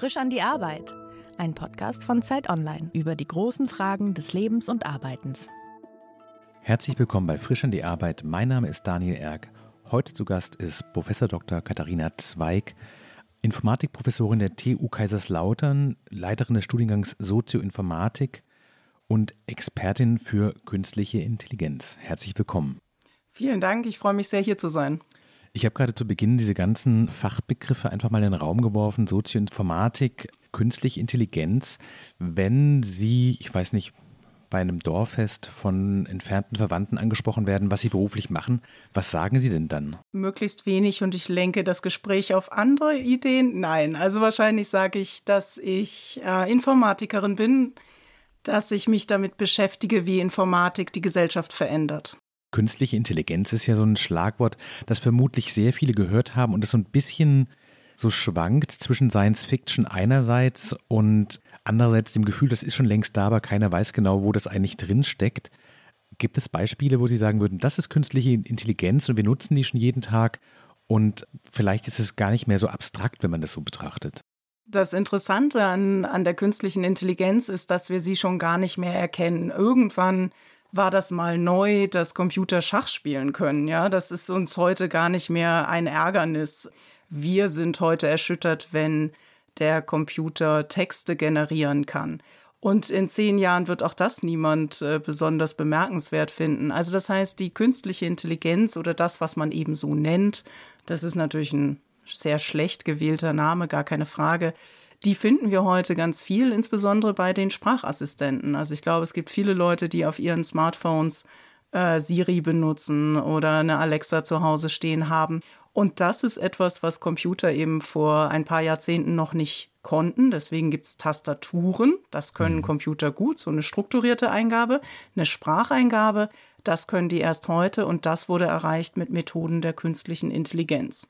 Frisch an die Arbeit. Ein Podcast von Zeit Online über die großen Fragen des Lebens und Arbeitens. Herzlich willkommen bei Frisch an die Arbeit. Mein Name ist Daniel Erck. Heute zu Gast ist Professor Dr. Katharina Zweig, Informatikprofessorin der TU Kaiserslautern, Leiterin des Studiengangs Sozioinformatik und Expertin für künstliche Intelligenz. Herzlich willkommen. Vielen Dank, ich freue mich sehr, hier zu sein. Ich habe gerade zu Beginn diese ganzen Fachbegriffe einfach mal in den Raum geworfen, Sozioinformatik, künstliche Intelligenz. Wenn Sie, ich weiß nicht, bei einem Dorffest von entfernten Verwandten angesprochen werden, was Sie beruflich machen, was sagen Sie denn dann? Möglichst wenig und ich lenke das Gespräch auf andere Ideen. Nein, also wahrscheinlich sage ich, dass ich äh, Informatikerin bin, dass ich mich damit beschäftige, wie Informatik die Gesellschaft verändert. Künstliche Intelligenz ist ja so ein Schlagwort, das vermutlich sehr viele gehört haben und das so ein bisschen so schwankt zwischen Science Fiction einerseits und andererseits dem Gefühl, das ist schon längst da, aber keiner weiß genau, wo das eigentlich drin steckt. Gibt es Beispiele, wo Sie sagen würden, das ist künstliche Intelligenz und wir nutzen die schon jeden Tag und vielleicht ist es gar nicht mehr so abstrakt, wenn man das so betrachtet? Das Interessante an, an der künstlichen Intelligenz ist, dass wir sie schon gar nicht mehr erkennen. Irgendwann war das mal neu, dass Computer Schach spielen können. Ja, das ist uns heute gar nicht mehr ein Ärgernis. Wir sind heute erschüttert, wenn der Computer Texte generieren kann. Und in zehn Jahren wird auch das niemand äh, besonders bemerkenswert finden. Also das heißt, die künstliche Intelligenz oder das, was man eben so nennt, das ist natürlich ein sehr schlecht gewählter Name, gar keine Frage die finden wir heute ganz viel, insbesondere bei den Sprachassistenten. Also ich glaube, es gibt viele Leute, die auf ihren Smartphones äh, Siri benutzen oder eine Alexa zu Hause stehen haben. Und das ist etwas, was Computer eben vor ein paar Jahrzehnten noch nicht konnten. Deswegen gibt es Tastaturen. Das können mhm. Computer gut, so eine strukturierte Eingabe, eine Spracheingabe. Das können die erst heute und das wurde erreicht mit Methoden der künstlichen Intelligenz.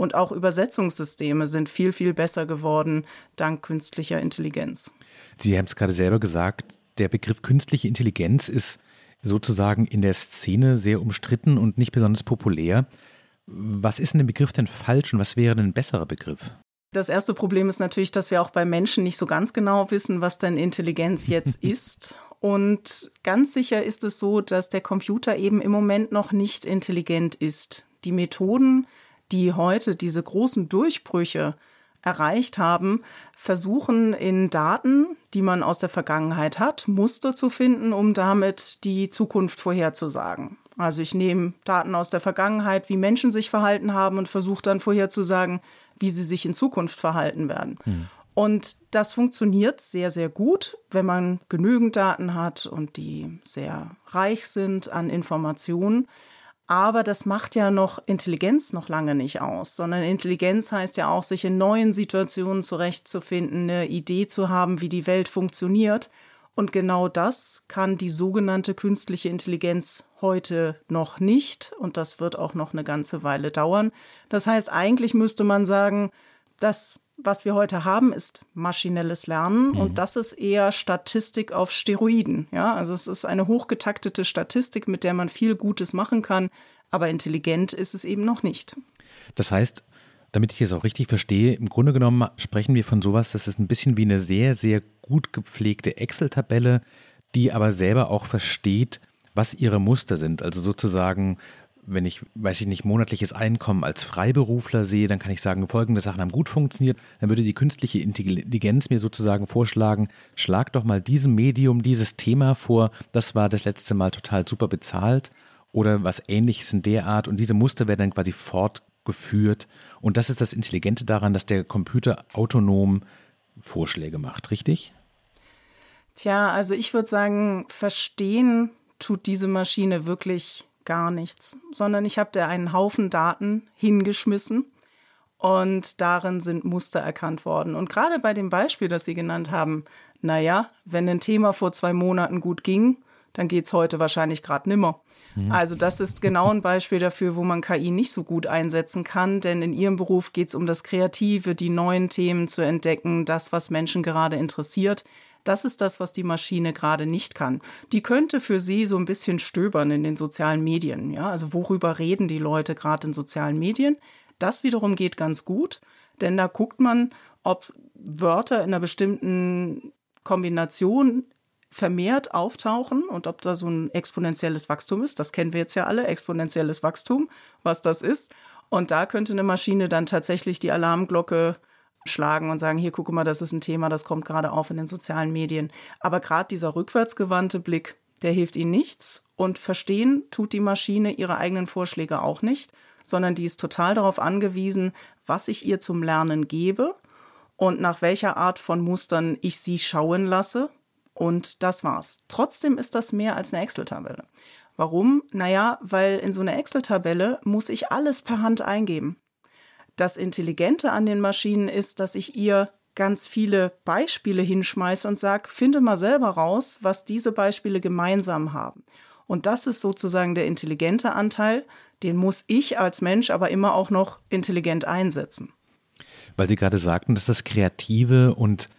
Und auch Übersetzungssysteme sind viel, viel besser geworden dank künstlicher Intelligenz. Sie haben es gerade selber gesagt, der Begriff künstliche Intelligenz ist sozusagen in der Szene sehr umstritten und nicht besonders populär. Was ist in dem Begriff denn falsch und was wäre denn ein besserer Begriff? Das erste Problem ist natürlich, dass wir auch bei Menschen nicht so ganz genau wissen, was denn Intelligenz jetzt ist. Und ganz sicher ist es so, dass der Computer eben im Moment noch nicht intelligent ist. Die Methoden, die heute diese großen Durchbrüche erreicht haben, versuchen in Daten, die man aus der Vergangenheit hat, Muster zu finden, um damit die Zukunft vorherzusagen. Also ich nehme Daten aus der Vergangenheit, wie Menschen sich verhalten haben und versuche dann vorherzusagen, wie sie sich in Zukunft verhalten werden. Hm. Und das funktioniert sehr, sehr gut, wenn man genügend Daten hat und die sehr reich sind an Informationen. Aber das macht ja noch Intelligenz noch lange nicht aus, sondern Intelligenz heißt ja auch, sich in neuen Situationen zurechtzufinden, eine Idee zu haben, wie die Welt funktioniert. Und genau das kann die sogenannte künstliche Intelligenz heute noch nicht. Und das wird auch noch eine ganze Weile dauern. Das heißt, eigentlich müsste man sagen, das, was wir heute haben, ist maschinelles Lernen mhm. und das ist eher Statistik auf Steroiden. Ja, also es ist eine hochgetaktete Statistik, mit der man viel Gutes machen kann, aber intelligent ist es eben noch nicht. Das heißt, damit ich es auch richtig verstehe, im Grunde genommen sprechen wir von sowas, das ist ein bisschen wie eine sehr, sehr gut gepflegte Excel-Tabelle, die aber selber auch versteht, was ihre Muster sind. Also sozusagen wenn ich, weiß ich nicht, monatliches Einkommen als Freiberufler sehe, dann kann ich sagen, folgende Sachen haben gut funktioniert. Dann würde die künstliche Intelligenz mir sozusagen vorschlagen, schlag doch mal diesem Medium dieses Thema vor, das war das letzte Mal total super bezahlt oder was ähnliches in der Art und diese Muster werden dann quasi fortgeführt. Und das ist das Intelligente daran, dass der Computer autonom Vorschläge macht, richtig? Tja, also ich würde sagen, verstehen tut diese Maschine wirklich gar nichts, sondern ich habe da einen Haufen Daten hingeschmissen und darin sind Muster erkannt worden. Und gerade bei dem Beispiel, das Sie genannt haben, naja, wenn ein Thema vor zwei Monaten gut ging, dann geht es heute wahrscheinlich gerade nimmer. Mhm. Also das ist genau ein Beispiel dafür, wo man KI nicht so gut einsetzen kann, denn in Ihrem Beruf geht es um das Kreative, die neuen Themen zu entdecken, das, was Menschen gerade interessiert. Das ist das, was die Maschine gerade nicht kann. Die könnte für sie so ein bisschen stöbern in den sozialen Medien. Ja, also worüber reden die Leute gerade in sozialen Medien? Das wiederum geht ganz gut, denn da guckt man, ob Wörter in einer bestimmten Kombination vermehrt auftauchen und ob da so ein exponentielles Wachstum ist. Das kennen wir jetzt ja alle, exponentielles Wachstum, was das ist. Und da könnte eine Maschine dann tatsächlich die Alarmglocke schlagen und sagen, hier, guck mal, das ist ein Thema, das kommt gerade auf in den sozialen Medien. Aber gerade dieser rückwärtsgewandte Blick, der hilft ihnen nichts und verstehen tut die Maschine ihre eigenen Vorschläge auch nicht, sondern die ist total darauf angewiesen, was ich ihr zum Lernen gebe und nach welcher Art von Mustern ich sie schauen lasse. Und das war's. Trotzdem ist das mehr als eine Excel-Tabelle. Warum? Naja, weil in so einer Excel-Tabelle muss ich alles per Hand eingeben. Das Intelligente an den Maschinen ist, dass ich ihr ganz viele Beispiele hinschmeiße und sage, finde mal selber raus, was diese Beispiele gemeinsam haben. Und das ist sozusagen der intelligente Anteil, den muss ich als Mensch aber immer auch noch intelligent einsetzen. Weil Sie gerade sagten, dass das Kreative und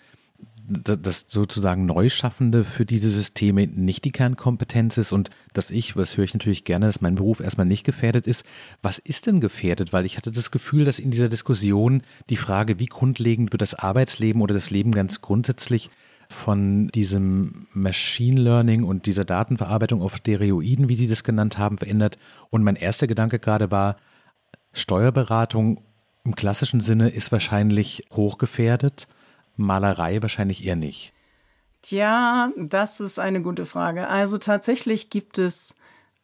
das sozusagen Neuschaffende für diese Systeme nicht die Kernkompetenz ist und dass ich, was höre ich natürlich gerne, dass mein Beruf erstmal nicht gefährdet ist. Was ist denn gefährdet? Weil ich hatte das Gefühl, dass in dieser Diskussion die Frage, wie grundlegend wird das Arbeitsleben oder das Leben ganz grundsätzlich von diesem Machine Learning und dieser Datenverarbeitung auf Stereoiden, wie Sie das genannt haben, verändert. Und mein erster Gedanke gerade war, Steuerberatung im klassischen Sinne ist wahrscheinlich hochgefährdet. Malerei wahrscheinlich eher nicht. Tja, das ist eine gute Frage. Also tatsächlich gibt es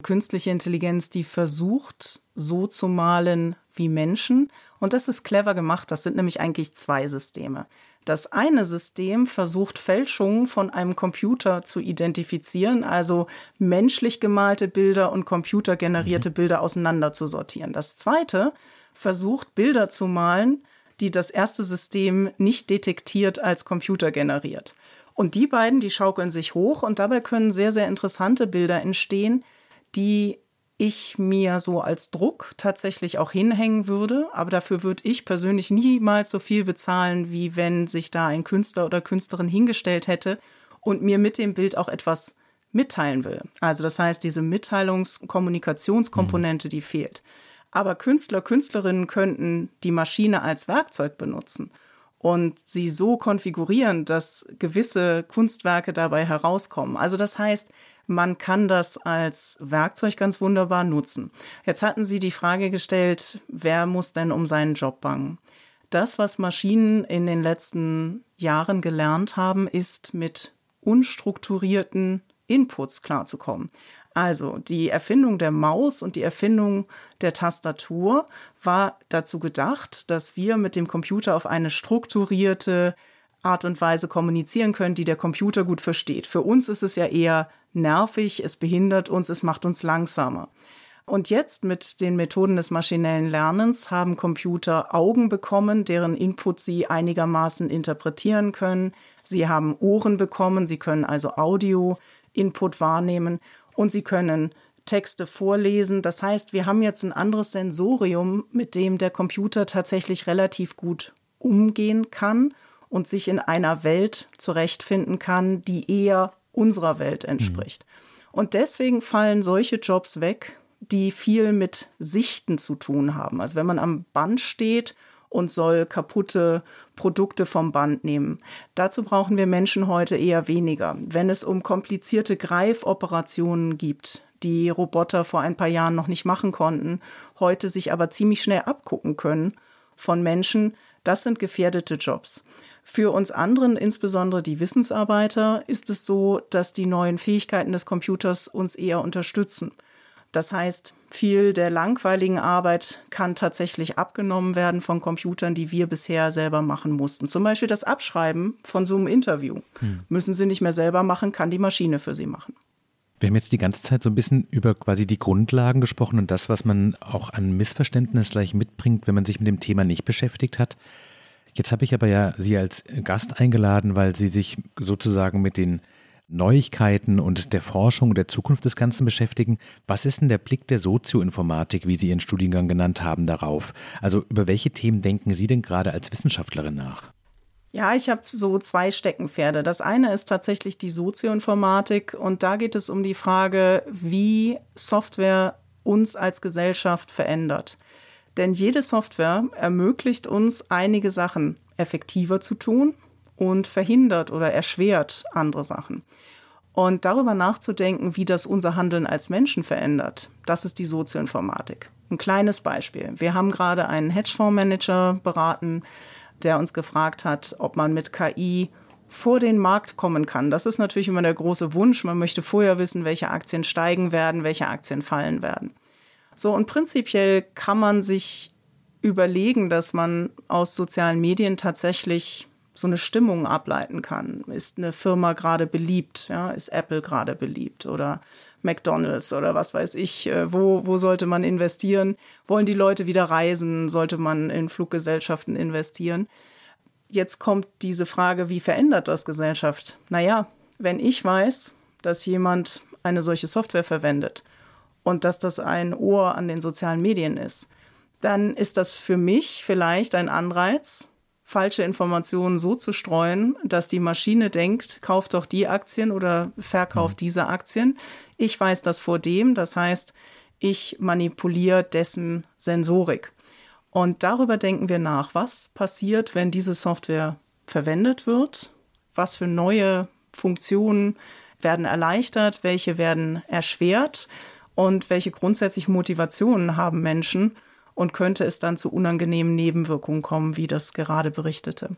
künstliche Intelligenz, die versucht, so zu malen wie Menschen. Und das ist clever gemacht. Das sind nämlich eigentlich zwei Systeme. Das eine System versucht Fälschungen von einem Computer zu identifizieren, also menschlich gemalte Bilder und computergenerierte mhm. Bilder auseinanderzusortieren. Das zweite versucht Bilder zu malen, die das erste System nicht detektiert als Computer generiert. Und die beiden, die schaukeln sich hoch und dabei können sehr, sehr interessante Bilder entstehen, die ich mir so als Druck tatsächlich auch hinhängen würde. Aber dafür würde ich persönlich niemals so viel bezahlen, wie wenn sich da ein Künstler oder Künstlerin hingestellt hätte und mir mit dem Bild auch etwas mitteilen will. Also das heißt, diese Mitteilungs-Kommunikationskomponente, die fehlt. Aber Künstler, Künstlerinnen könnten die Maschine als Werkzeug benutzen und sie so konfigurieren, dass gewisse Kunstwerke dabei herauskommen. Also das heißt, man kann das als Werkzeug ganz wunderbar nutzen. Jetzt hatten Sie die Frage gestellt, wer muss denn um seinen Job bangen? Das, was Maschinen in den letzten Jahren gelernt haben, ist mit unstrukturierten Inputs klarzukommen. Also die Erfindung der Maus und die Erfindung der Tastatur war dazu gedacht, dass wir mit dem Computer auf eine strukturierte Art und Weise kommunizieren können, die der Computer gut versteht. Für uns ist es ja eher nervig, es behindert uns, es macht uns langsamer. Und jetzt mit den Methoden des maschinellen Lernens haben Computer Augen bekommen, deren Input sie einigermaßen interpretieren können. Sie haben Ohren bekommen, sie können also Audio-Input wahrnehmen und sie können Texte vorlesen. Das heißt, wir haben jetzt ein anderes Sensorium, mit dem der Computer tatsächlich relativ gut umgehen kann und sich in einer Welt zurechtfinden kann, die eher unserer Welt entspricht. Mhm. Und deswegen fallen solche Jobs weg, die viel mit Sichten zu tun haben. Also wenn man am Band steht und soll kaputte Produkte vom Band nehmen. Dazu brauchen wir Menschen heute eher weniger. Wenn es um komplizierte Greifoperationen gibt, die Roboter vor ein paar Jahren noch nicht machen konnten, heute sich aber ziemlich schnell abgucken können von Menschen, das sind gefährdete Jobs. Für uns anderen, insbesondere die Wissensarbeiter, ist es so, dass die neuen Fähigkeiten des Computers uns eher unterstützen. Das heißt, viel der langweiligen Arbeit kann tatsächlich abgenommen werden von Computern, die wir bisher selber machen mussten. Zum Beispiel das Abschreiben von so einem Interview. Hm. Müssen Sie nicht mehr selber machen, kann die Maschine für Sie machen. Wir haben jetzt die ganze Zeit so ein bisschen über quasi die Grundlagen gesprochen und das, was man auch an Missverständnis gleich mitbringt, wenn man sich mit dem Thema nicht beschäftigt hat. Jetzt habe ich aber ja Sie als Gast eingeladen, weil Sie sich sozusagen mit den Neuigkeiten und der Forschung und der Zukunft des Ganzen beschäftigen. Was ist denn der Blick der Sozioinformatik, wie Sie Ihren Studiengang genannt haben, darauf? Also über welche Themen denken Sie denn gerade als Wissenschaftlerin nach? Ja, ich habe so zwei Steckenpferde. Das eine ist tatsächlich die Sozioinformatik und da geht es um die Frage, wie Software uns als Gesellschaft verändert. Denn jede Software ermöglicht uns einige Sachen. effektiver zu tun und verhindert oder erschwert andere Sachen. Und darüber nachzudenken, wie das unser Handeln als Menschen verändert, das ist die Sozioinformatik. Ein kleines Beispiel. Wir haben gerade einen Hedgefondsmanager beraten, der uns gefragt hat, ob man mit KI vor den Markt kommen kann. Das ist natürlich immer der große Wunsch. Man möchte vorher wissen, welche Aktien steigen werden, welche Aktien fallen werden. So, und prinzipiell kann man sich überlegen, dass man aus sozialen Medien tatsächlich so eine Stimmung ableiten kann. Ist eine Firma gerade beliebt? Ja? Ist Apple gerade beliebt? Oder McDonalds oder was weiß ich, äh, wo, wo sollte man investieren? Wollen die Leute wieder reisen? Sollte man in Fluggesellschaften investieren? Jetzt kommt diese Frage, wie verändert das Gesellschaft? Naja, wenn ich weiß, dass jemand eine solche Software verwendet und dass das ein Ohr an den sozialen Medien ist, dann ist das für mich vielleicht ein Anreiz, falsche Informationen so zu streuen, dass die Maschine denkt, kauft doch die Aktien oder verkauft mhm. diese Aktien. Ich weiß das vor dem, das heißt, ich manipuliere dessen Sensorik. Und darüber denken wir nach, was passiert, wenn diese Software verwendet wird, was für neue Funktionen werden erleichtert, welche werden erschwert und welche grundsätzlichen Motivationen haben Menschen, und könnte es dann zu unangenehmen Nebenwirkungen kommen, wie das gerade berichtete.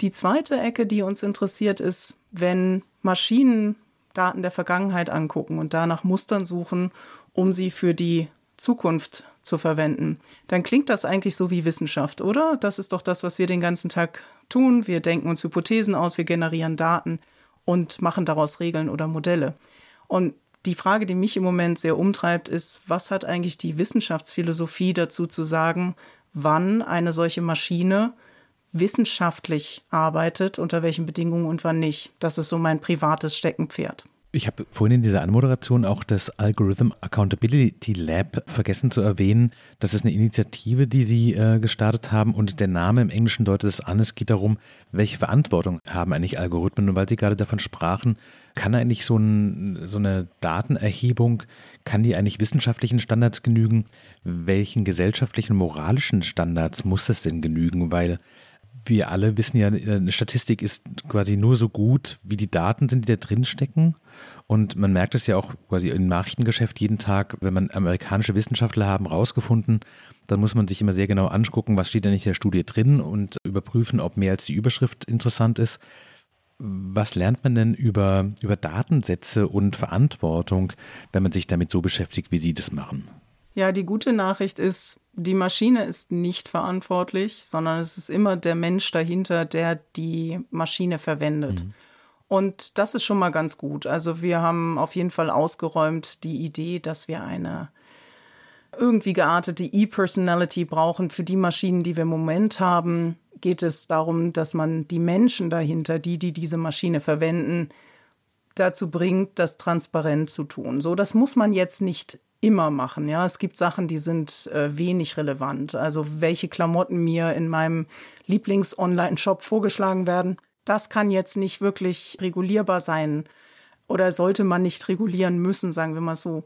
Die zweite Ecke, die uns interessiert, ist, wenn Maschinen Daten der Vergangenheit angucken und danach Mustern suchen, um sie für die Zukunft zu verwenden, dann klingt das eigentlich so wie Wissenschaft, oder? Das ist doch das, was wir den ganzen Tag tun. Wir denken uns Hypothesen aus, wir generieren Daten und machen daraus Regeln oder Modelle. Und die Frage, die mich im Moment sehr umtreibt, ist, was hat eigentlich die Wissenschaftsphilosophie dazu zu sagen, wann eine solche Maschine wissenschaftlich arbeitet, unter welchen Bedingungen und wann nicht. Das ist so mein privates Steckenpferd. Ich habe vorhin in dieser Anmoderation auch das Algorithm Accountability Lab vergessen zu erwähnen. Das ist eine Initiative, die Sie äh, gestartet haben und der Name im Englischen deutet es an. Es geht darum, welche Verantwortung haben eigentlich Algorithmen. Und weil Sie gerade davon sprachen, kann eigentlich so, ein, so eine Datenerhebung, kann die eigentlich wissenschaftlichen Standards genügen? Welchen gesellschaftlichen, moralischen Standards muss es denn genügen? Weil wir alle wissen ja, eine Statistik ist quasi nur so gut, wie die Daten sind, die da drin stecken. Und man merkt es ja auch quasi im Nachrichtengeschäft jeden Tag, wenn man amerikanische Wissenschaftler haben rausgefunden, dann muss man sich immer sehr genau angucken, was steht denn in der Studie drin und überprüfen, ob mehr als die Überschrift interessant ist. Was lernt man denn über, über Datensätze und Verantwortung, wenn man sich damit so beschäftigt, wie Sie das machen? Ja, die gute Nachricht ist, die Maschine ist nicht verantwortlich, sondern es ist immer der Mensch dahinter, der die Maschine verwendet. Mhm. Und das ist schon mal ganz gut. Also wir haben auf jeden Fall ausgeräumt die Idee, dass wir eine irgendwie geartete E-Personality brauchen. Für die Maschinen, die wir im Moment haben, geht es darum, dass man die Menschen dahinter, die, die diese Maschine verwenden, dazu bringt, das transparent zu tun. So, das muss man jetzt nicht immer machen. Ja, es gibt Sachen, die sind äh, wenig relevant. Also welche Klamotten mir in meinem Lieblings-Online-Shop vorgeschlagen werden, das kann jetzt nicht wirklich regulierbar sein oder sollte man nicht regulieren müssen, sagen wir mal so.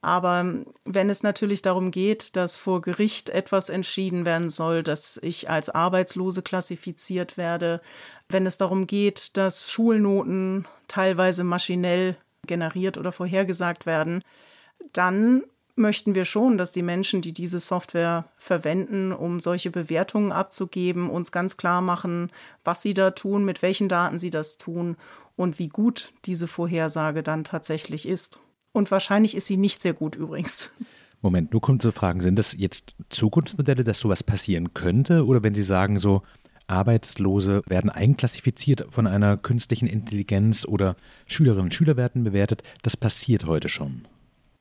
Aber ähm, wenn es natürlich darum geht, dass vor Gericht etwas entschieden werden soll, dass ich als Arbeitslose klassifiziert werde, wenn es darum geht, dass Schulnoten teilweise maschinell generiert oder vorhergesagt werden, dann möchten wir schon, dass die Menschen, die diese Software verwenden, um solche Bewertungen abzugeben, uns ganz klar machen, was sie da tun, mit welchen Daten sie das tun und wie gut diese Vorhersage dann tatsächlich ist. Und wahrscheinlich ist sie nicht sehr gut übrigens. Moment, nur kurze Fragen. Sind das jetzt Zukunftsmodelle, dass sowas passieren könnte? Oder wenn Sie sagen, so Arbeitslose werden einklassifiziert von einer künstlichen Intelligenz oder Schülerinnen und Schüler werden bewertet, das passiert heute schon?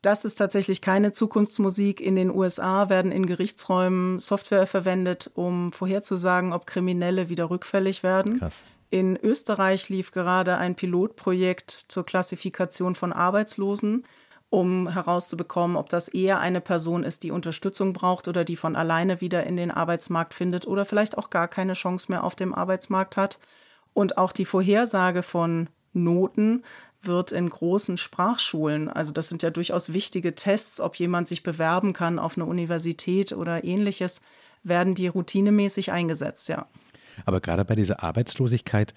Das ist tatsächlich keine Zukunftsmusik. In den USA werden in Gerichtsräumen Software verwendet, um vorherzusagen, ob Kriminelle wieder rückfällig werden. Krass. In Österreich lief gerade ein Pilotprojekt zur Klassifikation von Arbeitslosen, um herauszubekommen, ob das eher eine Person ist, die Unterstützung braucht oder die von alleine wieder in den Arbeitsmarkt findet oder vielleicht auch gar keine Chance mehr auf dem Arbeitsmarkt hat. Und auch die Vorhersage von Noten wird in großen Sprachschulen, also das sind ja durchaus wichtige Tests, ob jemand sich bewerben kann auf eine Universität oder ähnliches, werden die routinemäßig eingesetzt, ja. Aber gerade bei dieser Arbeitslosigkeit,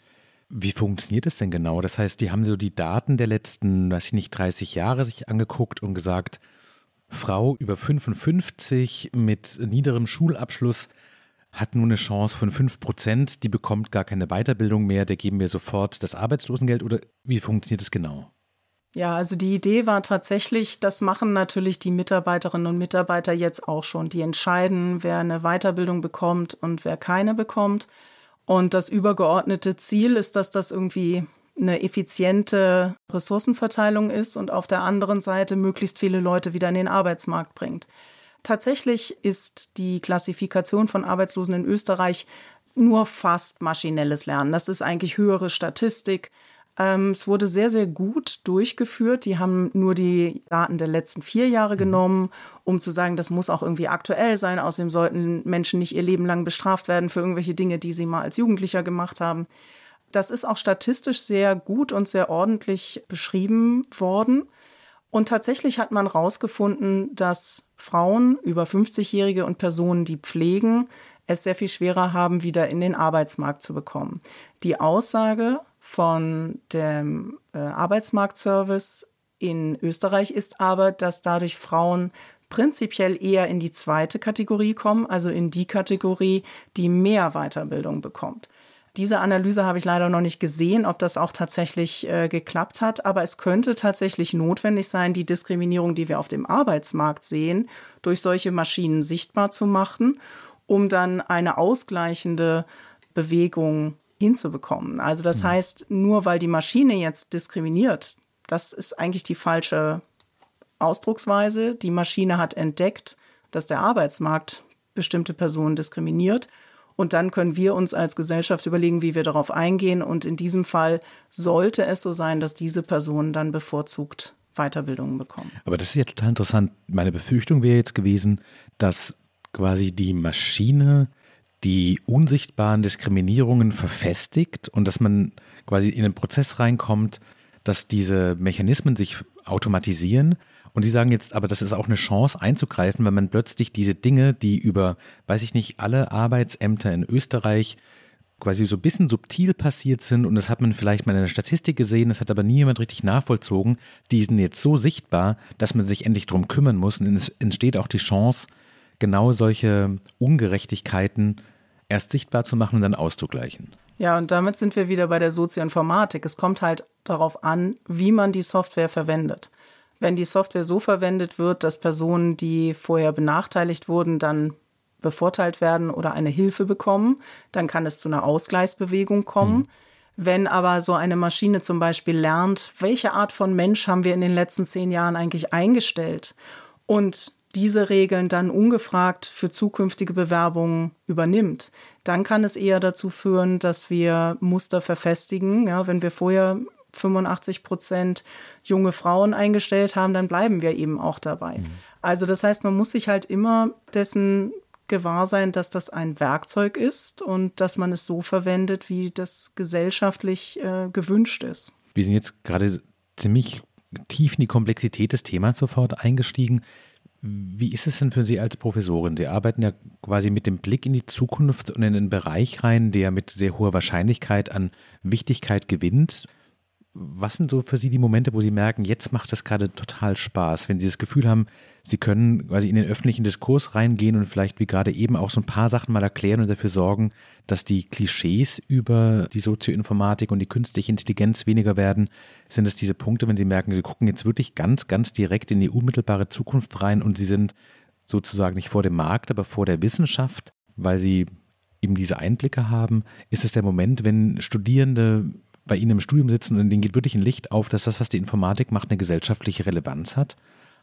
wie funktioniert es denn genau? Das heißt, die haben so die Daten der letzten, weiß ich nicht, 30 Jahre sich angeguckt und gesagt, Frau über 55 mit niederem Schulabschluss hat nur eine Chance von 5 Prozent, die bekommt gar keine Weiterbildung mehr, der geben wir sofort das Arbeitslosengeld oder wie funktioniert es genau? Ja, also die Idee war tatsächlich, das machen natürlich die Mitarbeiterinnen und Mitarbeiter jetzt auch schon. Die entscheiden, wer eine Weiterbildung bekommt und wer keine bekommt. Und das übergeordnete Ziel ist, dass das irgendwie eine effiziente Ressourcenverteilung ist und auf der anderen Seite möglichst viele Leute wieder in den Arbeitsmarkt bringt. Tatsächlich ist die Klassifikation von Arbeitslosen in Österreich nur fast maschinelles Lernen. Das ist eigentlich höhere Statistik. Ähm, es wurde sehr, sehr gut durchgeführt. Die haben nur die Daten der letzten vier Jahre mhm. genommen, um zu sagen, das muss auch irgendwie aktuell sein. Außerdem sollten Menschen nicht ihr Leben lang bestraft werden für irgendwelche Dinge, die sie mal als Jugendlicher gemacht haben. Das ist auch statistisch sehr gut und sehr ordentlich beschrieben worden. Und tatsächlich hat man herausgefunden, dass Frauen über 50-Jährige und Personen, die pflegen, es sehr viel schwerer haben, wieder in den Arbeitsmarkt zu bekommen. Die Aussage von dem äh, Arbeitsmarktservice in Österreich ist aber, dass dadurch Frauen prinzipiell eher in die zweite Kategorie kommen, also in die Kategorie, die mehr Weiterbildung bekommt. Diese Analyse habe ich leider noch nicht gesehen, ob das auch tatsächlich äh, geklappt hat, aber es könnte tatsächlich notwendig sein, die Diskriminierung, die wir auf dem Arbeitsmarkt sehen, durch solche Maschinen sichtbar zu machen, um dann eine ausgleichende Bewegung hinzubekommen. Also das mhm. heißt, nur weil die Maschine jetzt diskriminiert, das ist eigentlich die falsche Ausdrucksweise. Die Maschine hat entdeckt, dass der Arbeitsmarkt bestimmte Personen diskriminiert und dann können wir uns als Gesellschaft überlegen, wie wir darauf eingehen. Und in diesem Fall sollte es so sein, dass diese Personen dann bevorzugt Weiterbildungen bekommen. Aber das ist ja total interessant. Meine Befürchtung wäre jetzt gewesen, dass quasi die Maschine die unsichtbaren Diskriminierungen verfestigt und dass man quasi in einen Prozess reinkommt, dass diese Mechanismen sich automatisieren und Sie sagen jetzt aber, das ist auch eine Chance einzugreifen, wenn man plötzlich diese Dinge, die über, weiß ich nicht, alle Arbeitsämter in Österreich quasi so ein bisschen subtil passiert sind und das hat man vielleicht mal in der Statistik gesehen, das hat aber nie jemand richtig nachvollzogen, die sind jetzt so sichtbar, dass man sich endlich darum kümmern muss und es entsteht auch die Chance, genau solche Ungerechtigkeiten erst sichtbar zu machen und dann auszugleichen. Ja, und damit sind wir wieder bei der Sozioinformatik. Es kommt halt darauf an, wie man die Software verwendet. Wenn die Software so verwendet wird, dass Personen, die vorher benachteiligt wurden, dann bevorteilt werden oder eine Hilfe bekommen, dann kann es zu einer Ausgleichsbewegung kommen. Mhm. Wenn aber so eine Maschine zum Beispiel lernt, welche Art von Mensch haben wir in den letzten zehn Jahren eigentlich eingestellt und diese Regeln dann ungefragt für zukünftige Bewerbungen übernimmt, dann kann es eher dazu führen, dass wir Muster verfestigen. Ja, wenn wir vorher 85 Prozent junge Frauen eingestellt haben, dann bleiben wir eben auch dabei. Mhm. Also das heißt, man muss sich halt immer dessen gewahr sein, dass das ein Werkzeug ist und dass man es so verwendet, wie das gesellschaftlich äh, gewünscht ist. Wir sind jetzt gerade ziemlich tief in die Komplexität des Themas sofort eingestiegen. Wie ist es denn für Sie als Professorin? Sie arbeiten ja quasi mit dem Blick in die Zukunft und in einen Bereich rein, der mit sehr hoher Wahrscheinlichkeit an Wichtigkeit gewinnt was sind so für Sie die Momente, wo Sie merken, jetzt macht das gerade total Spaß, wenn Sie das Gefühl haben, Sie können quasi in den öffentlichen Diskurs reingehen und vielleicht wie gerade eben auch so ein paar Sachen mal erklären und dafür sorgen, dass die Klischees über die Sozioinformatik und die künstliche Intelligenz weniger werden? Sind es diese Punkte, wenn Sie merken, Sie gucken jetzt wirklich ganz, ganz direkt in die unmittelbare Zukunft rein und Sie sind sozusagen nicht vor dem Markt, aber vor der Wissenschaft, weil Sie eben diese Einblicke haben? Ist es der Moment, wenn Studierende bei Ihnen im Studium sitzen und denen geht wirklich ein Licht auf, dass das, was die Informatik macht, eine gesellschaftliche Relevanz hat?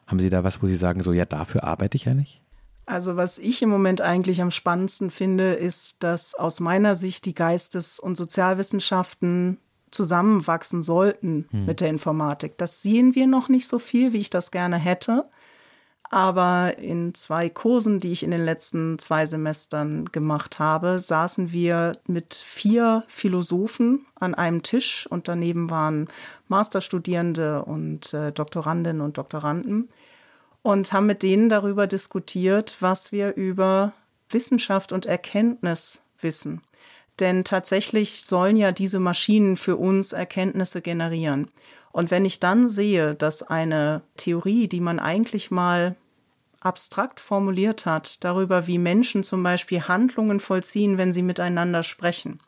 Haben Sie da was, wo Sie sagen, so ja, dafür arbeite ich ja nicht? Also was ich im Moment eigentlich am spannendsten finde, ist, dass aus meiner Sicht die Geistes- und Sozialwissenschaften zusammenwachsen sollten hm. mit der Informatik. Das sehen wir noch nicht so viel, wie ich das gerne hätte. Aber in zwei Kursen, die ich in den letzten zwei Semestern gemacht habe, saßen wir mit vier Philosophen an einem Tisch und daneben waren Masterstudierende und äh, Doktorandinnen und Doktoranden und haben mit denen darüber diskutiert, was wir über Wissenschaft und Erkenntnis wissen. Denn tatsächlich sollen ja diese Maschinen für uns Erkenntnisse generieren. Und wenn ich dann sehe, dass eine Theorie, die man eigentlich mal abstrakt formuliert hat, darüber, wie Menschen zum Beispiel Handlungen vollziehen, wenn sie miteinander sprechen,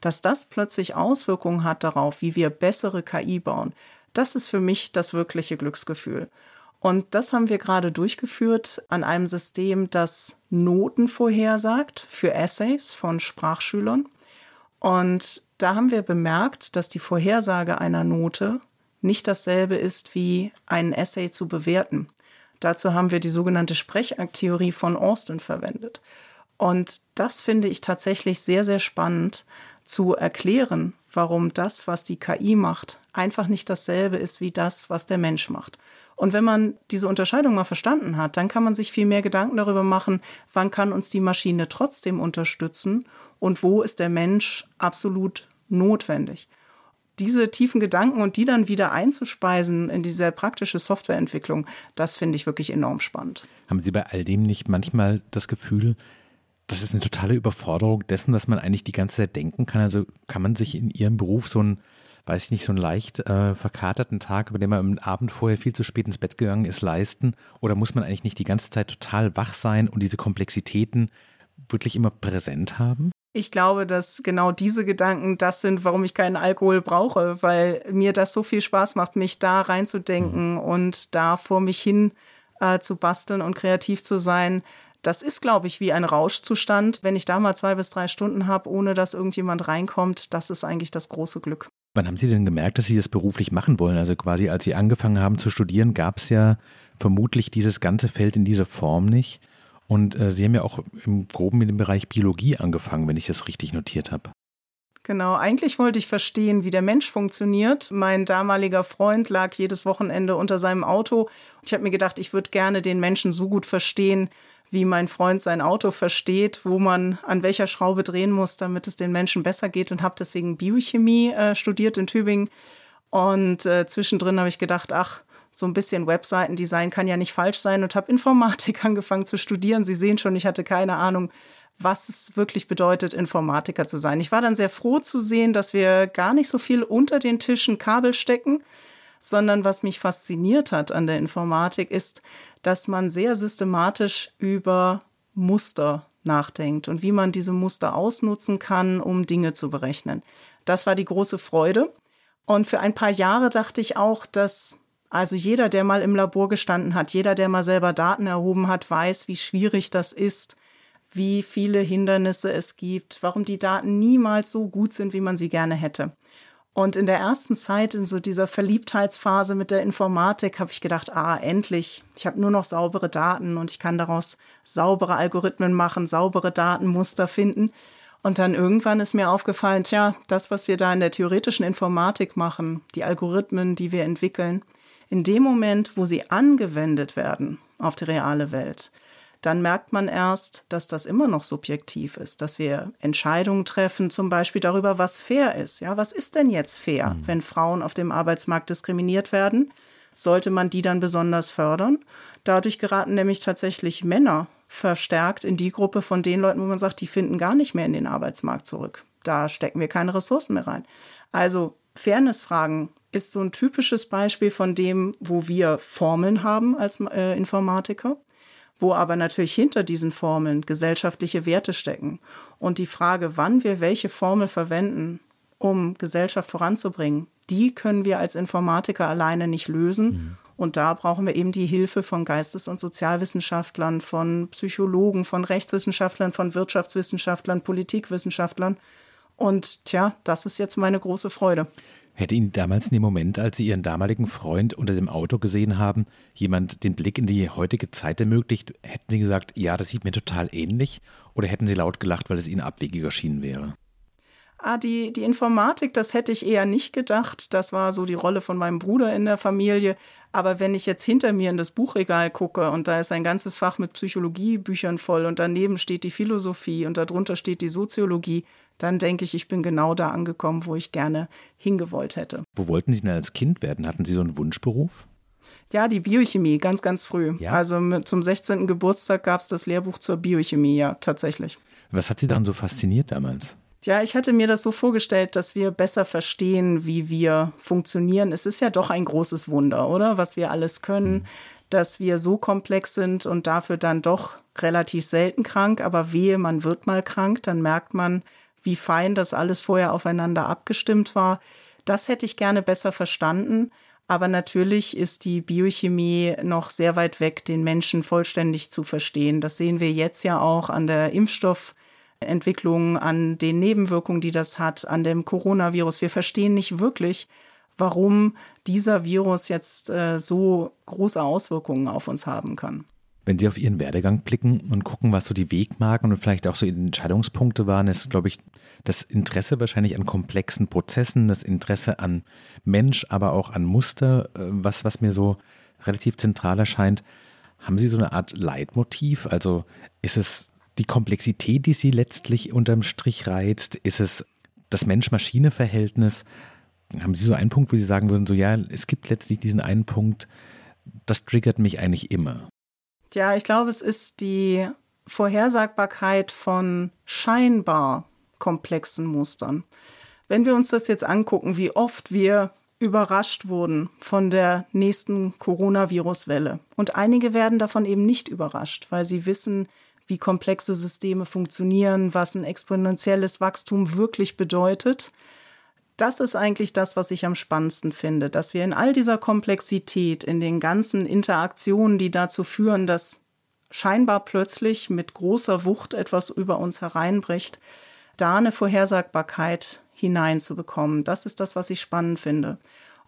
dass das plötzlich Auswirkungen hat darauf, wie wir bessere KI bauen, das ist für mich das wirkliche Glücksgefühl. Und das haben wir gerade durchgeführt an einem System, das Noten vorhersagt für Essays von Sprachschülern. Und da haben wir bemerkt, dass die Vorhersage einer Note nicht dasselbe ist wie ein Essay zu bewerten. Dazu haben wir die sogenannte Sprechakttheorie von Austin verwendet. Und das finde ich tatsächlich sehr, sehr spannend zu erklären, warum das, was die KI macht, einfach nicht dasselbe ist wie das, was der Mensch macht. Und wenn man diese Unterscheidung mal verstanden hat, dann kann man sich viel mehr Gedanken darüber machen, wann kann uns die Maschine trotzdem unterstützen und wo ist der Mensch absolut notwendig. Diese tiefen Gedanken und die dann wieder einzuspeisen in diese praktische Softwareentwicklung, das finde ich wirklich enorm spannend. Haben Sie bei all dem nicht manchmal das Gefühl, das ist eine totale Überforderung dessen, was man eigentlich die ganze Zeit denken kann? Also kann man sich in Ihrem Beruf so ein weiß ich nicht, so einen leicht äh, verkaterten Tag, über den man am Abend vorher viel zu spät ins Bett gegangen ist, leisten? Oder muss man eigentlich nicht die ganze Zeit total wach sein und diese Komplexitäten wirklich immer präsent haben? Ich glaube, dass genau diese Gedanken das sind, warum ich keinen Alkohol brauche, weil mir das so viel Spaß macht, mich da reinzudenken mhm. und da vor mich hin äh, zu basteln und kreativ zu sein. Das ist, glaube ich, wie ein Rauschzustand. Wenn ich da mal zwei bis drei Stunden habe, ohne dass irgendjemand reinkommt, das ist eigentlich das große Glück. Wann haben Sie denn gemerkt, dass Sie das beruflich machen wollen? Also quasi, als Sie angefangen haben zu studieren, gab es ja vermutlich dieses ganze Feld in dieser Form nicht. Und äh, Sie haben ja auch im Groben in dem Bereich Biologie angefangen, wenn ich das richtig notiert habe. Genau, eigentlich wollte ich verstehen, wie der Mensch funktioniert. Mein damaliger Freund lag jedes Wochenende unter seinem Auto. Ich habe mir gedacht, ich würde gerne den Menschen so gut verstehen, wie mein Freund sein Auto versteht, wo man an welcher Schraube drehen muss, damit es den Menschen besser geht und habe deswegen Biochemie äh, studiert in Tübingen. Und äh, zwischendrin habe ich gedacht, ach, so ein bisschen Webseitendesign kann ja nicht falsch sein und habe Informatik angefangen zu studieren. Sie sehen schon, ich hatte keine Ahnung, was es wirklich bedeutet, Informatiker zu sein. Ich war dann sehr froh zu sehen, dass wir gar nicht so viel unter den Tischen Kabel stecken, sondern was mich fasziniert hat an der Informatik ist, dass man sehr systematisch über Muster nachdenkt und wie man diese Muster ausnutzen kann, um Dinge zu berechnen. Das war die große Freude. Und für ein paar Jahre dachte ich auch, dass also jeder, der mal im Labor gestanden hat, jeder, der mal selber Daten erhoben hat, weiß, wie schwierig das ist, wie viele Hindernisse es gibt, warum die Daten niemals so gut sind, wie man sie gerne hätte. Und in der ersten Zeit, in so dieser Verliebtheitsphase mit der Informatik, habe ich gedacht, ah, endlich, ich habe nur noch saubere Daten und ich kann daraus saubere Algorithmen machen, saubere Datenmuster finden. Und dann irgendwann ist mir aufgefallen, tja, das, was wir da in der theoretischen Informatik machen, die Algorithmen, die wir entwickeln, in dem Moment, wo sie angewendet werden auf die reale Welt, dann merkt man erst, dass das immer noch subjektiv ist, dass wir Entscheidungen treffen, zum Beispiel darüber, was fair ist. Ja, was ist denn jetzt fair, mhm. wenn Frauen auf dem Arbeitsmarkt diskriminiert werden? Sollte man die dann besonders fördern? Dadurch geraten nämlich tatsächlich Männer verstärkt in die Gruppe von den Leuten, wo man sagt, die finden gar nicht mehr in den Arbeitsmarkt zurück. Da stecken wir keine Ressourcen mehr rein. Also Fairnessfragen ist so ein typisches Beispiel von dem, wo wir Formeln haben als äh, Informatiker wo aber natürlich hinter diesen Formeln gesellschaftliche Werte stecken. Und die Frage, wann wir welche Formel verwenden, um Gesellschaft voranzubringen, die können wir als Informatiker alleine nicht lösen. Mhm. Und da brauchen wir eben die Hilfe von Geistes- und Sozialwissenschaftlern, von Psychologen, von Rechtswissenschaftlern, von Wirtschaftswissenschaftlern, Politikwissenschaftlern. Und tja, das ist jetzt meine große Freude. Hätte Ihnen damals in dem Moment, als Sie Ihren damaligen Freund unter dem Auto gesehen haben, jemand den Blick in die heutige Zeit ermöglicht, hätten Sie gesagt, ja, das sieht mir total ähnlich? Oder hätten Sie laut gelacht, weil es Ihnen abwegig erschienen wäre? Ah, die, die Informatik, das hätte ich eher nicht gedacht. Das war so die Rolle von meinem Bruder in der Familie. Aber wenn ich jetzt hinter mir in das Buchregal gucke und da ist ein ganzes Fach mit Psychologiebüchern voll und daneben steht die Philosophie und darunter steht die Soziologie, dann denke ich, ich bin genau da angekommen, wo ich gerne hingewollt hätte. Wo wollten Sie denn als Kind werden? Hatten Sie so einen Wunschberuf? Ja, die Biochemie, ganz, ganz früh. Ja? Also mit, zum 16. Geburtstag gab es das Lehrbuch zur Biochemie, ja, tatsächlich. Was hat Sie daran so fasziniert damals? Ja, ich hatte mir das so vorgestellt, dass wir besser verstehen, wie wir funktionieren. Es ist ja doch ein großes Wunder, oder? Was wir alles können, mhm. dass wir so komplex sind und dafür dann doch relativ selten krank. Aber wehe, man wird mal krank, dann merkt man, wie fein das alles vorher aufeinander abgestimmt war. Das hätte ich gerne besser verstanden. Aber natürlich ist die Biochemie noch sehr weit weg, den Menschen vollständig zu verstehen. Das sehen wir jetzt ja auch an der Impfstoff- Entwicklungen, an den Nebenwirkungen, die das hat, an dem Coronavirus. Wir verstehen nicht wirklich, warum dieser Virus jetzt äh, so große Auswirkungen auf uns haben kann. Wenn Sie auf Ihren Werdegang blicken und gucken, was so die Wegmarken und vielleicht auch so Entscheidungspunkte waren, ist, glaube ich, das Interesse wahrscheinlich an komplexen Prozessen, das Interesse an Mensch, aber auch an Muster, äh, was, was mir so relativ zentral erscheint. Haben Sie so eine Art Leitmotiv? Also ist es die Komplexität, die sie letztlich unterm Strich reizt? Ist es das Mensch-Maschine-Verhältnis? Haben Sie so einen Punkt, wo Sie sagen würden, so ja, es gibt letztlich diesen einen Punkt, das triggert mich eigentlich immer? Ja, ich glaube, es ist die Vorhersagbarkeit von scheinbar komplexen Mustern. Wenn wir uns das jetzt angucken, wie oft wir überrascht wurden von der nächsten Coronavirus-Welle. Und einige werden davon eben nicht überrascht, weil sie wissen, wie komplexe Systeme funktionieren, was ein exponentielles Wachstum wirklich bedeutet. Das ist eigentlich das, was ich am spannendsten finde, dass wir in all dieser Komplexität, in den ganzen Interaktionen, die dazu führen, dass scheinbar plötzlich mit großer Wucht etwas über uns hereinbricht, da eine Vorhersagbarkeit hineinzubekommen. Das ist das, was ich spannend finde.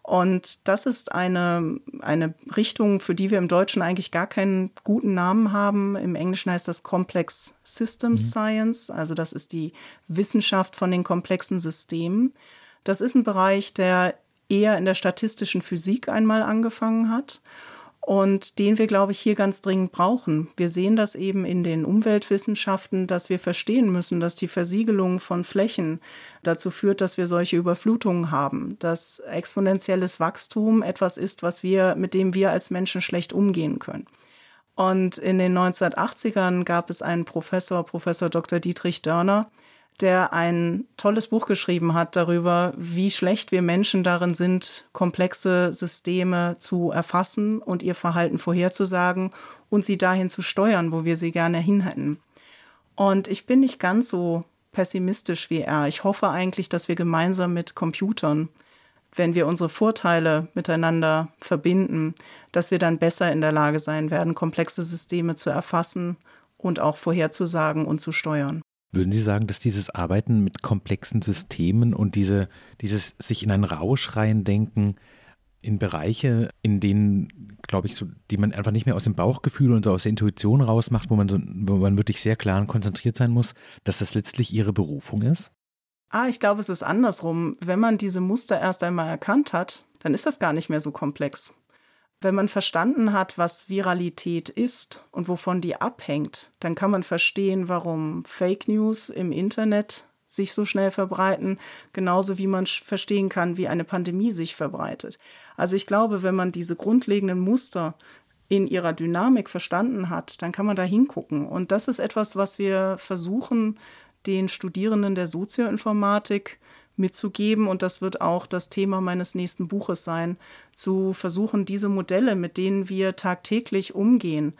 Und das ist eine, eine Richtung, für die wir im Deutschen eigentlich gar keinen guten Namen haben. Im Englischen heißt das Complex Systems mhm. Science, also das ist die Wissenschaft von den komplexen Systemen. Das ist ein Bereich, der eher in der statistischen Physik einmal angefangen hat und den wir, glaube ich, hier ganz dringend brauchen. Wir sehen das eben in den Umweltwissenschaften, dass wir verstehen müssen, dass die Versiegelung von Flächen dazu führt, dass wir solche Überflutungen haben, dass exponentielles Wachstum etwas ist, was wir, mit dem wir als Menschen schlecht umgehen können. Und in den 1980ern gab es einen Professor, Professor Dr. Dietrich Dörner, der ein tolles Buch geschrieben hat darüber, wie schlecht wir Menschen darin sind, komplexe Systeme zu erfassen und ihr Verhalten vorherzusagen und sie dahin zu steuern, wo wir sie gerne hin hätten. Und ich bin nicht ganz so pessimistisch wie er. Ich hoffe eigentlich, dass wir gemeinsam mit Computern, wenn wir unsere Vorteile miteinander verbinden, dass wir dann besser in der Lage sein werden, komplexe Systeme zu erfassen und auch vorherzusagen und zu steuern. Würden Sie sagen, dass dieses Arbeiten mit komplexen Systemen und diese, dieses sich in einen Rausch reindenken in Bereiche, in denen, glaube ich, so, die man einfach nicht mehr aus dem Bauchgefühl und so aus der Intuition rausmacht, wo man, so, wo man wirklich sehr klar und konzentriert sein muss, dass das letztlich Ihre Berufung ist? Ah, ich glaube, es ist andersrum. Wenn man diese Muster erst einmal erkannt hat, dann ist das gar nicht mehr so komplex. Wenn man verstanden hat, was Viralität ist und wovon die abhängt, dann kann man verstehen, warum Fake News im Internet sich so schnell verbreiten, genauso wie man verstehen kann, wie eine Pandemie sich verbreitet. Also ich glaube, wenn man diese grundlegenden Muster in ihrer Dynamik verstanden hat, dann kann man da hingucken. Und das ist etwas, was wir versuchen, den Studierenden der Sozioinformatik mitzugeben. Und das wird auch das Thema meines nächsten Buches sein, zu versuchen, diese Modelle, mit denen wir tagtäglich umgehen,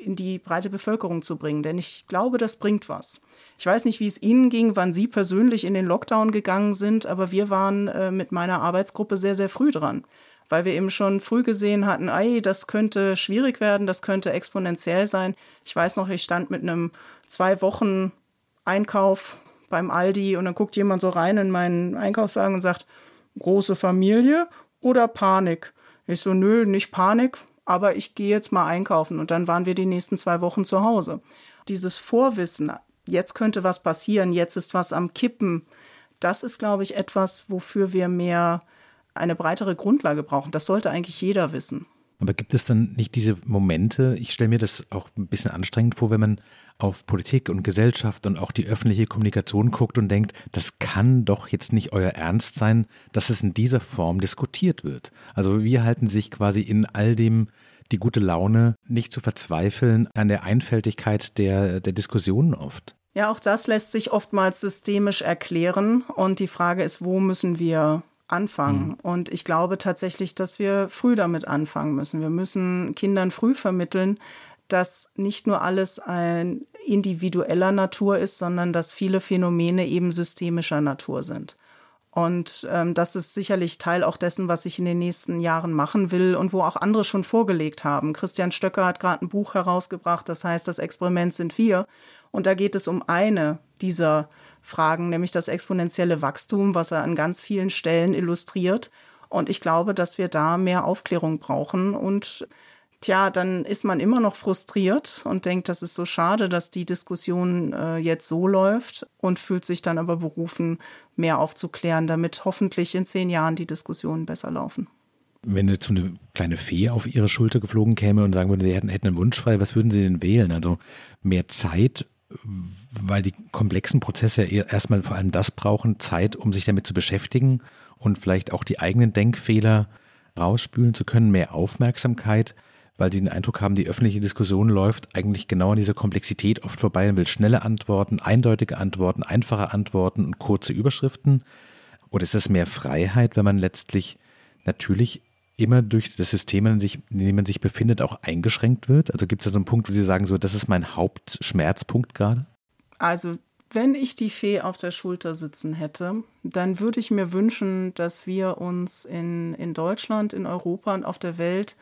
in die breite Bevölkerung zu bringen. Denn ich glaube, das bringt was. Ich weiß nicht, wie es Ihnen ging, wann Sie persönlich in den Lockdown gegangen sind, aber wir waren äh, mit meiner Arbeitsgruppe sehr, sehr früh dran weil wir eben schon früh gesehen hatten, ey, das könnte schwierig werden, das könnte exponentiell sein. Ich weiß noch, ich stand mit einem zwei Wochen Einkauf beim Aldi und dann guckt jemand so rein in meinen Einkaufswagen und sagt, große Familie oder Panik? Ich so, nö, nicht Panik, aber ich gehe jetzt mal einkaufen und dann waren wir die nächsten zwei Wochen zu Hause. Dieses Vorwissen, jetzt könnte was passieren, jetzt ist was am Kippen, das ist, glaube ich, etwas, wofür wir mehr eine breitere Grundlage brauchen. Das sollte eigentlich jeder wissen. Aber gibt es dann nicht diese Momente, ich stelle mir das auch ein bisschen anstrengend vor, wenn man auf Politik und Gesellschaft und auch die öffentliche Kommunikation guckt und denkt, das kann doch jetzt nicht euer Ernst sein, dass es in dieser Form diskutiert wird. Also wir halten sich quasi in all dem die gute Laune nicht zu verzweifeln an der Einfältigkeit der, der Diskussionen oft. Ja, auch das lässt sich oftmals systemisch erklären. Und die Frage ist, wo müssen wir anfangen? Mhm. Und ich glaube tatsächlich, dass wir früh damit anfangen müssen. Wir müssen Kindern früh vermitteln, dass nicht nur alles ein individueller Natur ist, sondern dass viele Phänomene eben systemischer Natur sind. Und ähm, das ist sicherlich Teil auch dessen, was ich in den nächsten Jahren machen will und wo auch andere schon vorgelegt haben. Christian Stöcker hat gerade ein Buch herausgebracht, das heißt, das Experiment sind wir. Und da geht es um eine dieser Fragen, nämlich das exponentielle Wachstum, was er an ganz vielen Stellen illustriert. Und ich glaube, dass wir da mehr Aufklärung brauchen und Tja, dann ist man immer noch frustriert und denkt, das ist so schade, dass die Diskussion äh, jetzt so läuft und fühlt sich dann aber berufen, mehr aufzuklären, damit hoffentlich in zehn Jahren die Diskussionen besser laufen. Wenn jetzt so eine kleine Fee auf ihre Schulter geflogen käme und sagen würde, sie hätten, hätten einen Wunsch frei, was würden sie denn wählen? Also mehr Zeit, weil die komplexen Prozesse ja erstmal vor allem das brauchen, Zeit, um sich damit zu beschäftigen und vielleicht auch die eigenen Denkfehler rausspülen zu können, mehr Aufmerksamkeit weil sie den Eindruck haben, die öffentliche Diskussion läuft eigentlich genau an dieser Komplexität oft vorbei und will schnelle Antworten, eindeutige Antworten, einfache Antworten und kurze Überschriften? Oder ist es mehr Freiheit, wenn man letztlich natürlich immer durch das System, in, dem man sich befindet, auch eingeschränkt wird? Also gibt es da so einen Punkt, wo Sie sagen, so, das ist mein Hauptschmerzpunkt gerade? Also wenn ich die Fee auf der Schulter sitzen hätte, dann würde ich mir wünschen, dass wir uns in, in Deutschland, in Europa und auf der Welt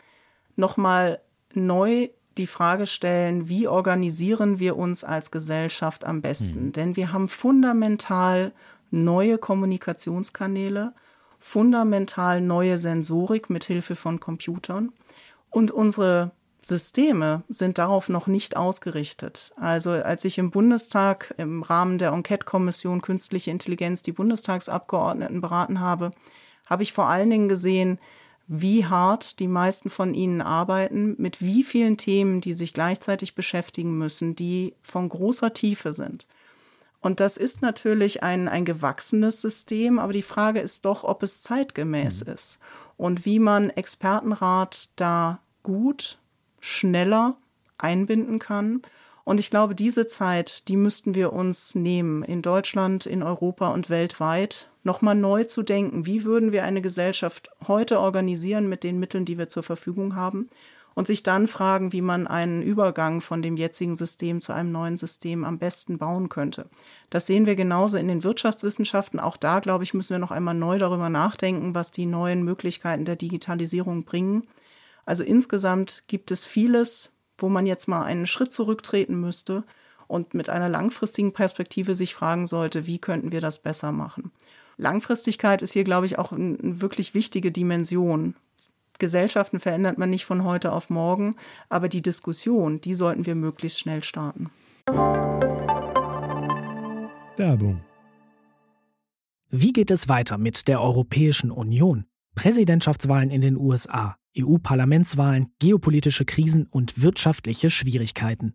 nochmal neu die Frage stellen, wie organisieren wir uns als Gesellschaft am besten? Mhm. Denn wir haben fundamental neue Kommunikationskanäle, fundamental neue Sensorik mit Hilfe von Computern und unsere Systeme sind darauf noch nicht ausgerichtet. Also als ich im Bundestag im Rahmen der Enquete-Kommission Künstliche Intelligenz die Bundestagsabgeordneten beraten habe, habe ich vor allen Dingen gesehen, wie hart die meisten von ihnen arbeiten, mit wie vielen Themen, die sich gleichzeitig beschäftigen müssen, die von großer Tiefe sind. Und das ist natürlich ein, ein gewachsenes System, aber die Frage ist doch, ob es zeitgemäß mhm. ist und wie man Expertenrat da gut, schneller einbinden kann. Und ich glaube, diese Zeit, die müssten wir uns nehmen, in Deutschland, in Europa und weltweit, nochmal neu zu denken, wie würden wir eine Gesellschaft heute organisieren mit den Mitteln, die wir zur Verfügung haben und sich dann fragen, wie man einen Übergang von dem jetzigen System zu einem neuen System am besten bauen könnte. Das sehen wir genauso in den Wirtschaftswissenschaften. Auch da, glaube ich, müssen wir noch einmal neu darüber nachdenken, was die neuen Möglichkeiten der Digitalisierung bringen. Also insgesamt gibt es vieles, wo man jetzt mal einen Schritt zurücktreten müsste und mit einer langfristigen Perspektive sich fragen sollte, wie könnten wir das besser machen. Langfristigkeit ist hier, glaube ich, auch eine wirklich wichtige Dimension. Gesellschaften verändert man nicht von heute auf morgen, aber die Diskussion, die sollten wir möglichst schnell starten. Werbung. Wie geht es weiter mit der Europäischen Union? Präsidentschaftswahlen in den USA, EU-Parlamentswahlen, geopolitische Krisen und wirtschaftliche Schwierigkeiten.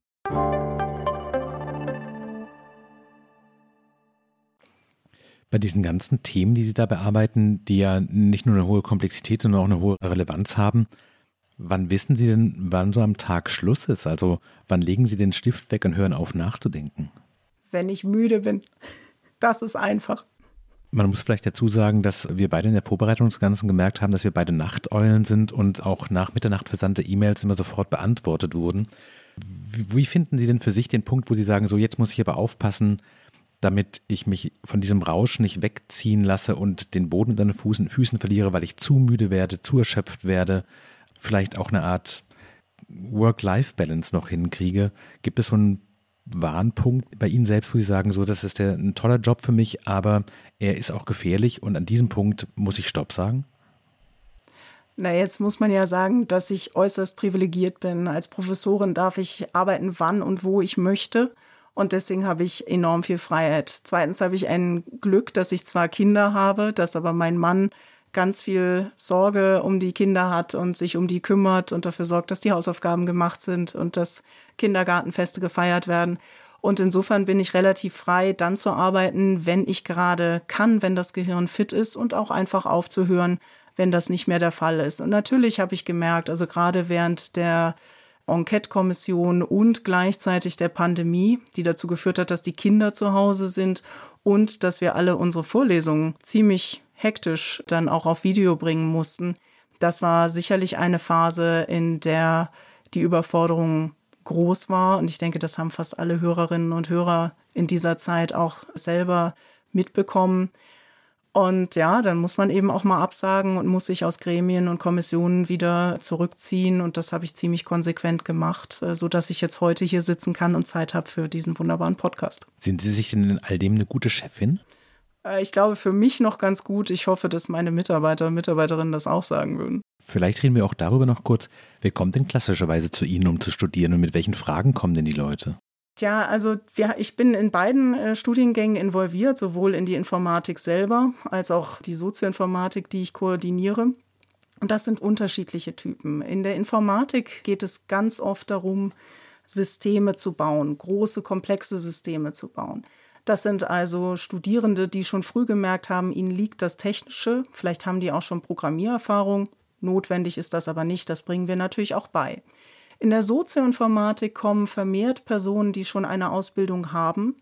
bei diesen ganzen Themen, die Sie da bearbeiten, die ja nicht nur eine hohe Komplexität, sondern auch eine hohe Relevanz haben, wann wissen Sie denn, wann so am Tag Schluss ist? Also wann legen Sie den Stift weg und hören auf nachzudenken? Wenn ich müde bin. Das ist einfach. Man muss vielleicht dazu sagen, dass wir beide in der Vorbereitung des Ganzen gemerkt haben, dass wir beide Nachteulen sind und auch nach Mitternacht versandte E-Mails immer sofort beantwortet wurden. Wie finden Sie denn für sich den Punkt, wo Sie sagen, so jetzt muss ich aber aufpassen, damit ich mich von diesem Rausch nicht wegziehen lasse und den Boden unter den Füßen, Füßen verliere, weil ich zu müde werde, zu erschöpft werde, vielleicht auch eine Art Work-Life-Balance noch hinkriege. Gibt es so einen Warnpunkt bei Ihnen selbst, wo Sie sagen, so, das ist der, ein toller Job für mich, aber er ist auch gefährlich und an diesem Punkt muss ich Stopp sagen? Na, jetzt muss man ja sagen, dass ich äußerst privilegiert bin. Als Professorin darf ich arbeiten, wann und wo ich möchte. Und deswegen habe ich enorm viel Freiheit. Zweitens habe ich ein Glück, dass ich zwar Kinder habe, dass aber mein Mann ganz viel Sorge um die Kinder hat und sich um die kümmert und dafür sorgt, dass die Hausaufgaben gemacht sind und dass Kindergartenfeste gefeiert werden. Und insofern bin ich relativ frei, dann zu arbeiten, wenn ich gerade kann, wenn das Gehirn fit ist und auch einfach aufzuhören, wenn das nicht mehr der Fall ist. Und natürlich habe ich gemerkt, also gerade während der Enquete-Kommission und gleichzeitig der Pandemie, die dazu geführt hat, dass die Kinder zu Hause sind und dass wir alle unsere Vorlesungen ziemlich hektisch dann auch auf Video bringen mussten. Das war sicherlich eine Phase, in der die Überforderung groß war. Und ich denke, das haben fast alle Hörerinnen und Hörer in dieser Zeit auch selber mitbekommen. Und ja, dann muss man eben auch mal absagen und muss sich aus Gremien und Kommissionen wieder zurückziehen. Und das habe ich ziemlich konsequent gemacht, äh, so dass ich jetzt heute hier sitzen kann und Zeit habe für diesen wunderbaren Podcast. Sind Sie sich denn in all dem eine gute Chefin? Äh, ich glaube, für mich noch ganz gut. Ich hoffe, dass meine Mitarbeiter und Mitarbeiterinnen das auch sagen würden. Vielleicht reden wir auch darüber noch kurz. Wer kommt denn klassischerweise zu Ihnen, um zu studieren und mit welchen Fragen kommen denn die Leute? Ja, also wir, ich bin in beiden äh, Studiengängen involviert, sowohl in die Informatik selber als auch die Sozioinformatik, die ich koordiniere. Und das sind unterschiedliche Typen. In der Informatik geht es ganz oft darum, Systeme zu bauen, große, komplexe Systeme zu bauen. Das sind also Studierende, die schon früh gemerkt haben, ihnen liegt das Technische. Vielleicht haben die auch schon Programmiererfahrung. Notwendig ist das aber nicht. Das bringen wir natürlich auch bei. In der Sozioinformatik kommen vermehrt Personen, die schon eine Ausbildung haben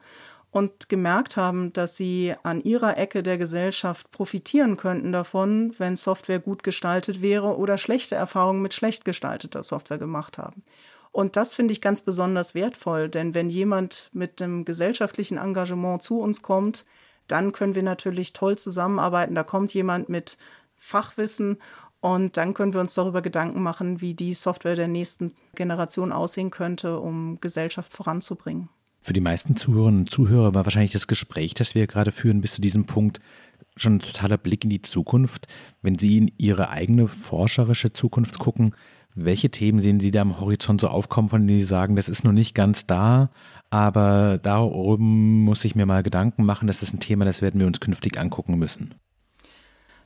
und gemerkt haben, dass sie an ihrer Ecke der Gesellschaft profitieren könnten davon, wenn Software gut gestaltet wäre oder schlechte Erfahrungen mit schlecht gestalteter Software gemacht haben. Und das finde ich ganz besonders wertvoll, denn wenn jemand mit einem gesellschaftlichen Engagement zu uns kommt, dann können wir natürlich toll zusammenarbeiten. Da kommt jemand mit Fachwissen und dann können wir uns darüber Gedanken machen, wie die Software der nächsten Generation aussehen könnte, um Gesellschaft voranzubringen. Für die meisten Zuhörerinnen und Zuhörer war wahrscheinlich das Gespräch, das wir gerade führen, bis zu diesem Punkt schon ein totaler Blick in die Zukunft. Wenn Sie in Ihre eigene forscherische Zukunft gucken, welche Themen sehen Sie da am Horizont so aufkommen, von denen Sie sagen, das ist noch nicht ganz da, aber darüber muss ich mir mal Gedanken machen, das ist ein Thema, das werden wir uns künftig angucken müssen?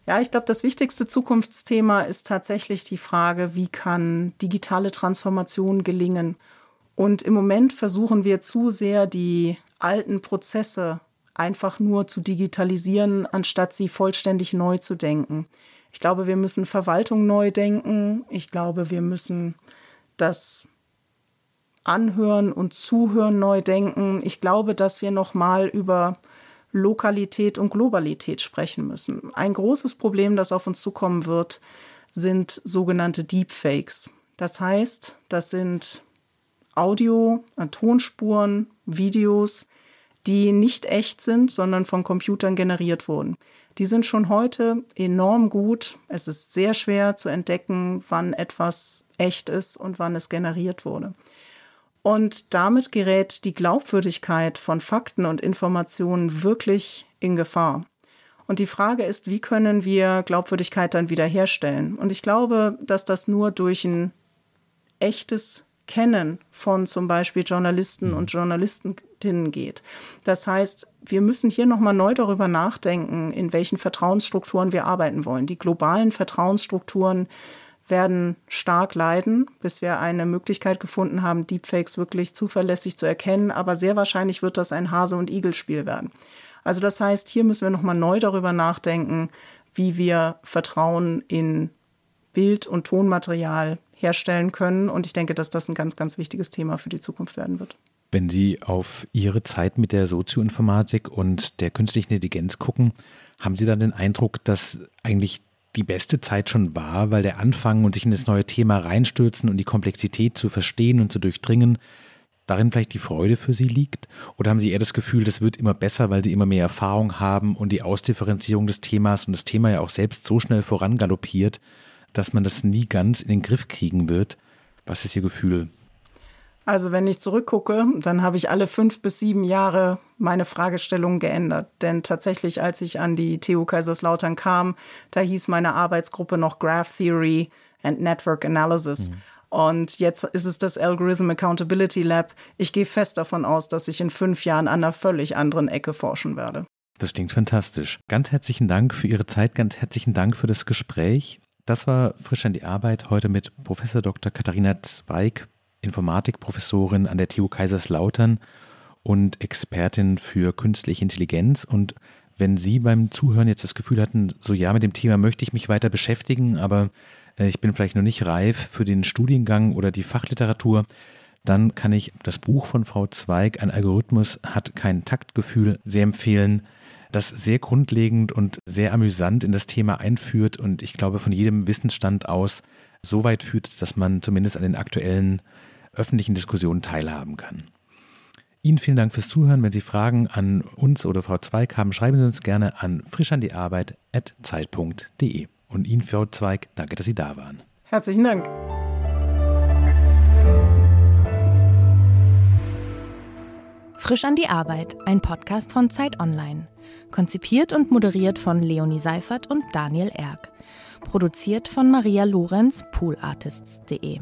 Ja, ich glaube, das wichtigste Zukunftsthema ist tatsächlich die Frage, wie kann digitale Transformation gelingen? Und im Moment versuchen wir zu sehr, die alten Prozesse einfach nur zu digitalisieren, anstatt sie vollständig neu zu denken. Ich glaube, wir müssen Verwaltung neu denken. Ich glaube, wir müssen das Anhören und Zuhören neu denken. Ich glaube, dass wir noch mal über Lokalität und Globalität sprechen müssen. Ein großes Problem, das auf uns zukommen wird, sind sogenannte Deepfakes. Das heißt, das sind Audio, Tonspuren, Videos, die nicht echt sind, sondern von Computern generiert wurden. Die sind schon heute enorm gut. Es ist sehr schwer zu entdecken, wann etwas echt ist und wann es generiert wurde. Und damit gerät die Glaubwürdigkeit von Fakten und Informationen wirklich in Gefahr. Und die Frage ist, wie können wir Glaubwürdigkeit dann wiederherstellen? Und ich glaube, dass das nur durch ein echtes Kennen von zum Beispiel Journalisten mhm. und Journalistinnen geht. Das heißt, wir müssen hier nochmal neu darüber nachdenken, in welchen Vertrauensstrukturen wir arbeiten wollen. Die globalen Vertrauensstrukturen werden stark leiden, bis wir eine Möglichkeit gefunden haben, Deepfakes wirklich zuverlässig zu erkennen. Aber sehr wahrscheinlich wird das ein Hase- und Igel-Spiel werden. Also das heißt, hier müssen wir nochmal neu darüber nachdenken, wie wir Vertrauen in Bild- und Tonmaterial herstellen können. Und ich denke, dass das ein ganz, ganz wichtiges Thema für die Zukunft werden wird. Wenn Sie auf Ihre Zeit mit der Sozioinformatik und der künstlichen Intelligenz gucken, haben Sie dann den Eindruck, dass eigentlich die beste Zeit schon war, weil der Anfang und sich in das neue Thema reinstürzen und die Komplexität zu verstehen und zu durchdringen, darin vielleicht die Freude für Sie liegt? Oder haben Sie eher das Gefühl, das wird immer besser, weil Sie immer mehr Erfahrung haben und die Ausdifferenzierung des Themas und das Thema ja auch selbst so schnell vorangaloppiert, dass man das nie ganz in den Griff kriegen wird? Was ist Ihr Gefühl? Also wenn ich zurückgucke, dann habe ich alle fünf bis sieben Jahre meine Fragestellung geändert. Denn tatsächlich, als ich an die TU Kaiserslautern kam, da hieß meine Arbeitsgruppe noch Graph Theory and Network Analysis. Mhm. Und jetzt ist es das Algorithm Accountability Lab. Ich gehe fest davon aus, dass ich in fünf Jahren an einer völlig anderen Ecke forschen werde. Das klingt fantastisch. Ganz herzlichen Dank für Ihre Zeit, ganz herzlichen Dank für das Gespräch. Das war frisch an die Arbeit heute mit Professor Dr. Katharina Zweig, Informatikprofessorin an der TU Kaiserslautern und Expertin für künstliche Intelligenz. Und wenn Sie beim Zuhören jetzt das Gefühl hatten, so ja, mit dem Thema möchte ich mich weiter beschäftigen, aber äh, ich bin vielleicht noch nicht reif für den Studiengang oder die Fachliteratur, dann kann ich das Buch von Frau Zweig, Ein Algorithmus hat kein Taktgefühl, sehr empfehlen, das sehr grundlegend und sehr amüsant in das Thema einführt und ich glaube von jedem Wissensstand aus so weit führt, dass man zumindest an den aktuellen öffentlichen Diskussionen teilhaben kann. Ihnen vielen Dank fürs Zuhören. Wenn Sie Fragen an uns oder Frau Zweig haben, schreiben Sie uns gerne an frischandiarbeit.zeit.de. Und Ihnen, Frau Zweig, danke, dass Sie da waren. Herzlichen Dank. Frisch an die Arbeit, ein Podcast von Zeit Online. Konzipiert und moderiert von Leonie Seifert und Daniel Erck. Produziert von Maria Lorenz, poolartists.de.